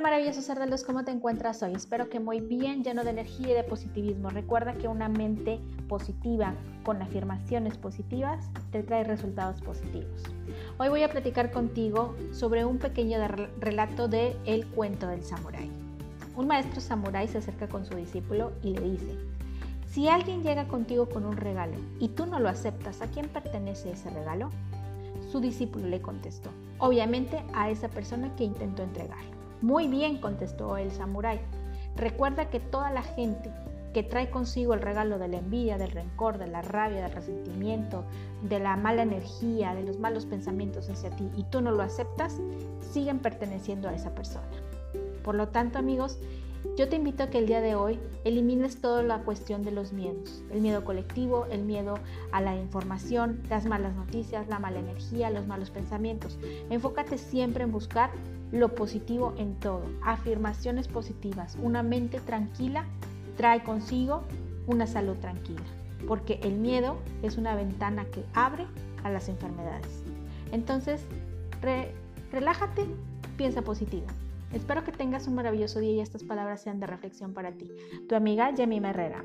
maravillosos cerdos, ¿cómo te encuentras hoy? Espero que muy bien, lleno de energía y de positivismo. Recuerda que una mente positiva con afirmaciones positivas te trae resultados positivos. Hoy voy a platicar contigo sobre un pequeño relato de El cuento del samurái. Un maestro samurái se acerca con su discípulo y le dice, si alguien llega contigo con un regalo y tú no lo aceptas, ¿a quién pertenece ese regalo? Su discípulo le contestó, obviamente a esa persona que intentó entregarlo. Muy bien, contestó el samurái. Recuerda que toda la gente que trae consigo el regalo de la envidia, del rencor, de la rabia, del resentimiento, de la mala energía, de los malos pensamientos hacia ti y tú no lo aceptas, siguen perteneciendo a esa persona. Por lo tanto, amigos, yo te invito a que el día de hoy elimines toda la cuestión de los miedos, el miedo colectivo, el miedo a la información, las malas noticias, la mala energía, los malos pensamientos. Enfócate siempre en buscar lo positivo en todo, afirmaciones positivas, una mente tranquila trae consigo una salud tranquila, porque el miedo es una ventana que abre a las enfermedades. Entonces, relájate, piensa positivo. Espero que tengas un maravilloso día y estas palabras sean de reflexión para ti. Tu amiga Yemi Herrera.